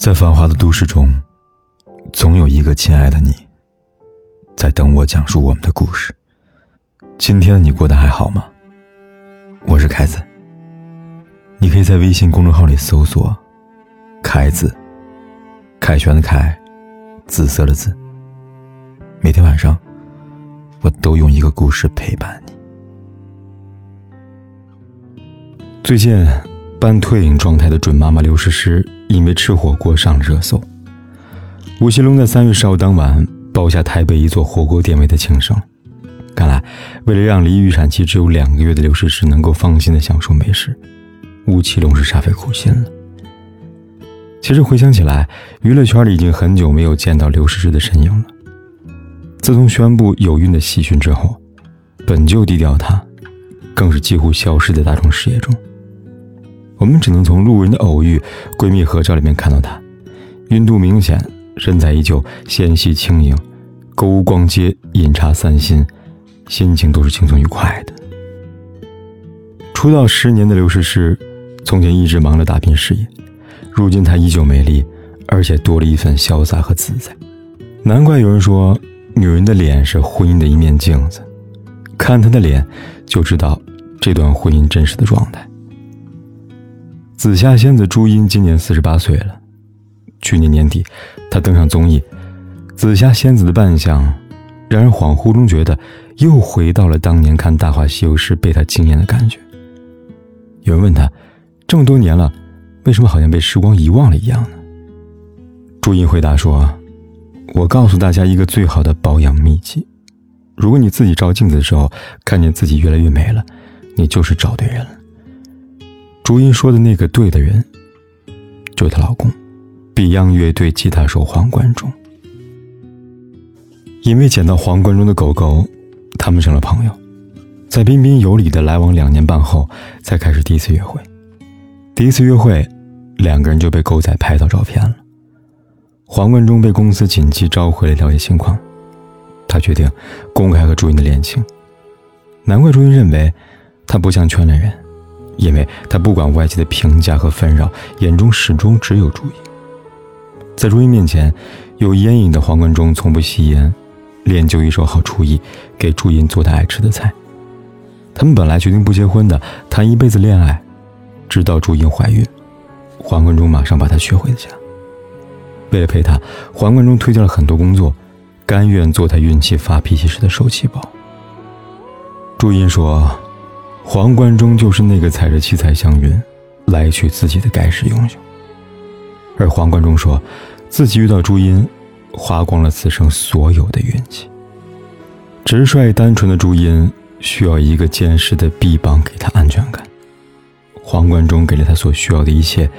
在繁华的都市中，总有一个亲爱的你，在等我讲述我们的故事。今天你过得还好吗？我是凯子。你可以在微信公众号里搜索“凯子”，凯旋的凯，紫色的紫。每天晚上，我都用一个故事陪伴你。最近。半退隐状态的准妈妈刘诗诗因为吃火锅上了热搜。吴奇隆在三月十号当晚包下台北一座火锅店为她庆生。看来，为了让离预产期只有两个月的刘诗诗能够放心的享受美食，吴奇隆是煞费苦心了。其实回想起来，娱乐圈里已经很久没有见到刘诗诗的身影了。自从宣布有孕的喜讯之后，本就低调的她，更是几乎消失在大众视野中。我们只能从路人的偶遇、闺蜜合照里面看到她，孕肚明显，身材依旧纤细轻盈，购物逛街、饮茶散心，心情都是轻松愉快的。出道十年的刘诗诗，从前一直忙着打拼事业，如今她依旧美丽，而且多了一份潇洒和自在。难怪有人说，女人的脸是婚姻的一面镜子，看她的脸，就知道这段婚姻真实的状态。紫霞仙子朱茵今年四十八岁了。去年年底，她登上综艺，紫霞仙子的扮相，让人恍惚中觉得又回到了当年看《大话西游》时被她惊艳的感觉。有人问她，这么多年了，为什么好像被时光遗忘了一样呢？朱茵回答说：“我告诉大家一个最好的保养秘籍，如果你自己照镜子的时候看见自己越来越美了，你就是找对人了。”朱茵说的那个对的人，就是她老公，Beyond 乐队吉他手黄贯中。因为捡到黄贯中的狗狗，他们成了朋友，在彬彬有礼的来往两年半后，才开始第一次约会。第一次约会，两个人就被狗仔拍到照片了。黄贯中被公司紧急召回来了解情况，他决定公开和朱茵的恋情。难怪朱茵认为他不像圈内人。因为他不管外界的评价和纷扰，眼中始终只有朱茵。在朱茵面前，有烟瘾的黄贯中从不吸烟，练就一手好厨艺，给朱茵做他爱吃的菜。他们本来决定不结婚的，谈一辈子恋爱，直到朱茵怀孕，黄贯中马上把她娶回了家。为了陪她，黄贯中推掉了很多工作，甘愿做她孕期发脾气时的受气包。朱茵说。黄贯中就是那个踩着七彩祥云来娶自己的盖世英雄，而黄贯中说，自己遇到朱茵，花光了此生所有的运气。直率单纯的朱茵需要一个坚实的臂膀给她安全感，黄贯中给了她所需要的一切，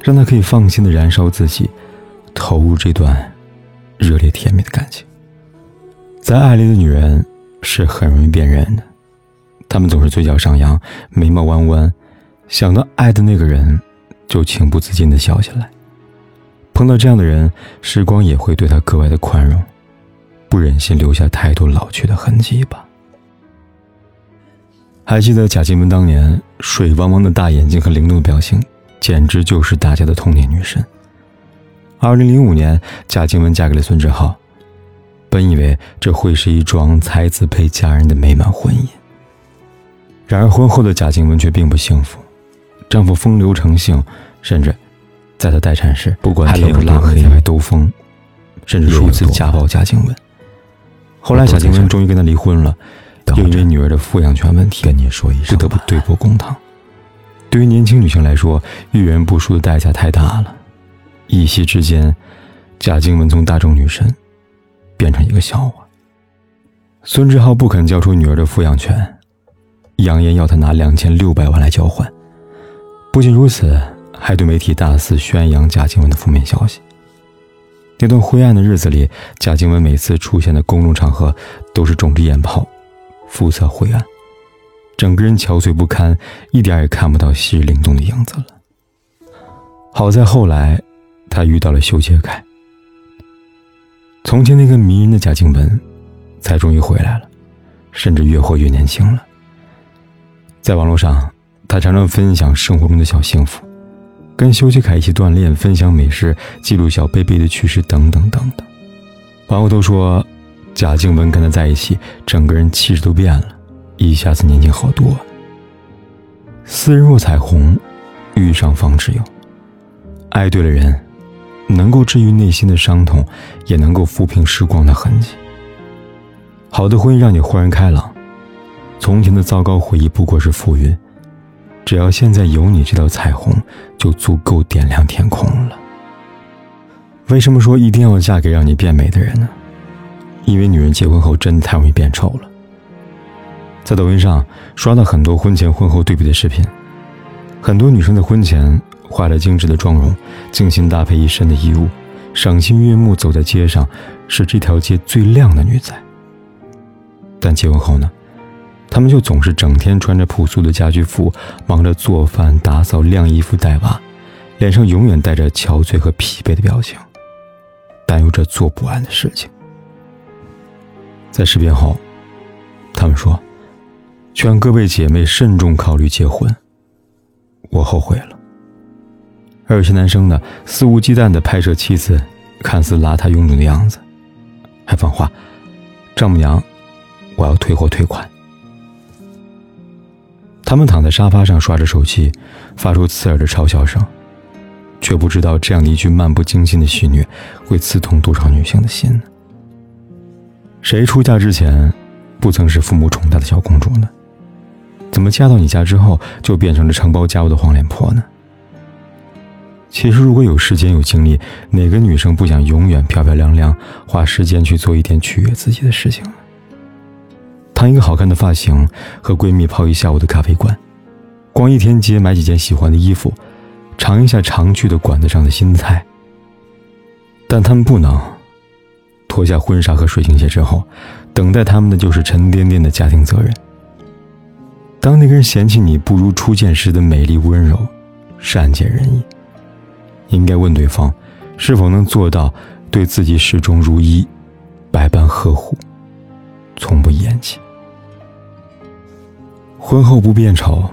让她可以放心的燃烧自己，投入这段热烈甜蜜的感情。在爱里的女人是很容易辨认的。他们总是嘴角上扬，眉毛弯弯，想到爱的那个人，就情不自禁的笑起来。碰到这样的人，时光也会对他格外的宽容，不忍心留下太多老去的痕迹吧。还记得贾静雯当年水汪汪的大眼睛和灵动的表情，简直就是大家的童年女神。二零零五年，贾静雯嫁给了孙志浩，本以为这会是一桩才子配佳人的美满婚姻。然而，婚后的贾静雯却并不幸福，丈夫风流成性，甚至在她待产时，不管天拉黑在外兜风，甚至数次家暴贾静雯。后来，贾静雯终于跟他离婚了，又因为女儿的抚养权问题，跟你说一声，不得不对簿公堂。对于年轻女性来说，遇人不淑的代价太大了。一夕之间，贾静雯从大众女神变成一个笑话。孙志浩不肯交出女儿的抚养权。扬言要他拿两千六百万来交换。不仅如此，还对媒体大肆宣扬贾静雯的负面消息。那段灰暗的日子里，贾静雯每次出现的公众场合都是肿着眼泡，肤色灰暗，整个人憔悴不堪，一点也看不到昔日灵动的影子了。好在后来，她遇到了修杰楷。从前那个迷人的贾静雯，才终于回来了，甚至越活越年轻了。在网络上，他常常分享生活中的小幸福，跟修杰楷一起锻炼，分享美食，记录小贝贝的趣事，等等等等。网友都说，贾静雯跟他在一起，整个人气质都变了，一下子年轻好多。斯人若彩虹，遇上方知有。爱对了人，能够治愈内心的伤痛，也能够抚平时光的痕迹。好的婚姻让你豁然开朗，从前的糟糕回忆不过是浮云。只要现在有你这道彩虹，就足够点亮天空了。为什么说一定要嫁给让你变美的人呢？因为女人结婚后真的太容易变丑了。在抖音上刷到很多婚前婚后对比的视频，很多女生的婚前化了精致的妆容，精心搭配一身的衣物，赏心悦目，走在街上是这条街最靓的女仔。但结婚后呢？他们就总是整天穿着朴素的家居服，忙着做饭、打扫、晾衣服、带娃，脸上永远带着憔悴和疲惫的表情，担忧着做不完的事情。在视频后，他们说：“劝各位姐妹慎重考虑结婚，我后悔了。”而有些男生呢，肆无忌惮地拍摄妻子看似邋遢臃肿的样子，还放话：“丈母娘，我要退货退款。”他们躺在沙发上刷着手机，发出刺耳的嘲笑声，却不知道这样的一句漫不经心的戏谑会刺痛多少女性的心呢。谁出嫁之前不曾是父母宠大的小公主呢？怎么嫁到你家之后就变成了承包家务的黄脸婆呢？其实，如果有时间有精力，哪个女生不想永远漂漂亮亮，花时间去做一点取悦自己的事情呢？烫一个好看的发型，和闺蜜泡一下午的咖啡馆，逛一天街买几件喜欢的衣服，尝一下常去的馆子上的新菜。但他们不能脱下婚纱和水晶鞋之后，等待他们的就是沉甸甸的家庭责任。当那个人嫌弃你不如初见时的美丽温柔、善解人意，应该问对方，是否能做到对自己始终如一、百般呵护，从不厌弃。婚后不变丑，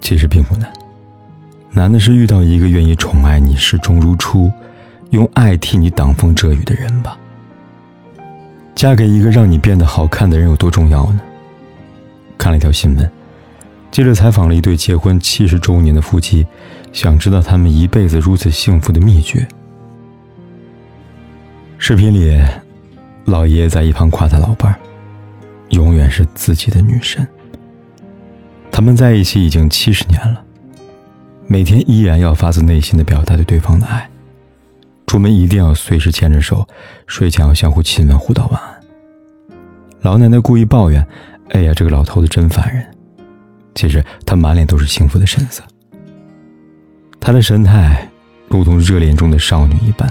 其实并不难，难的是遇到一个愿意宠爱你、始终如初、用爱替你挡风遮雨的人吧。嫁给一个让你变得好看的人有多重要呢？看了一条新闻，记者采访了一对结婚七十周年的夫妻，想知道他们一辈子如此幸福的秘诀。视频里，老爷爷在一旁夸他老伴儿，永远是自己的女神。他们在一起已经七十年了，每天依然要发自内心的表达对对方的爱，出门一定要随时牵着手，睡前要相互亲吻互道晚安。老奶奶故意抱怨：“哎呀，这个老头子真烦人。”其实他满脸都是幸福的神色，他的神态如同热恋中的少女一般，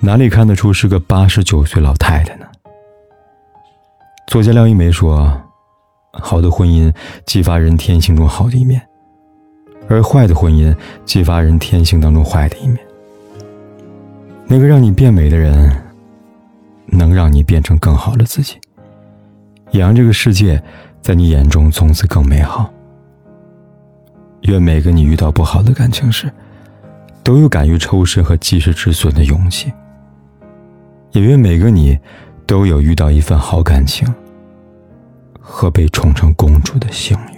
哪里看得出是个八十九岁老太太呢？作家廖一梅说。好的婚姻激发人天性中好的一面，而坏的婚姻激发人天性当中坏的一面。那个让你变美的人，能让你变成更好的自己，也让这个世界在你眼中从此更美好。愿每个你遇到不好的感情时，都有敢于抽身和及时止损的勇气。也愿每个你，都有遇到一份好感情。和被宠成公主的幸运。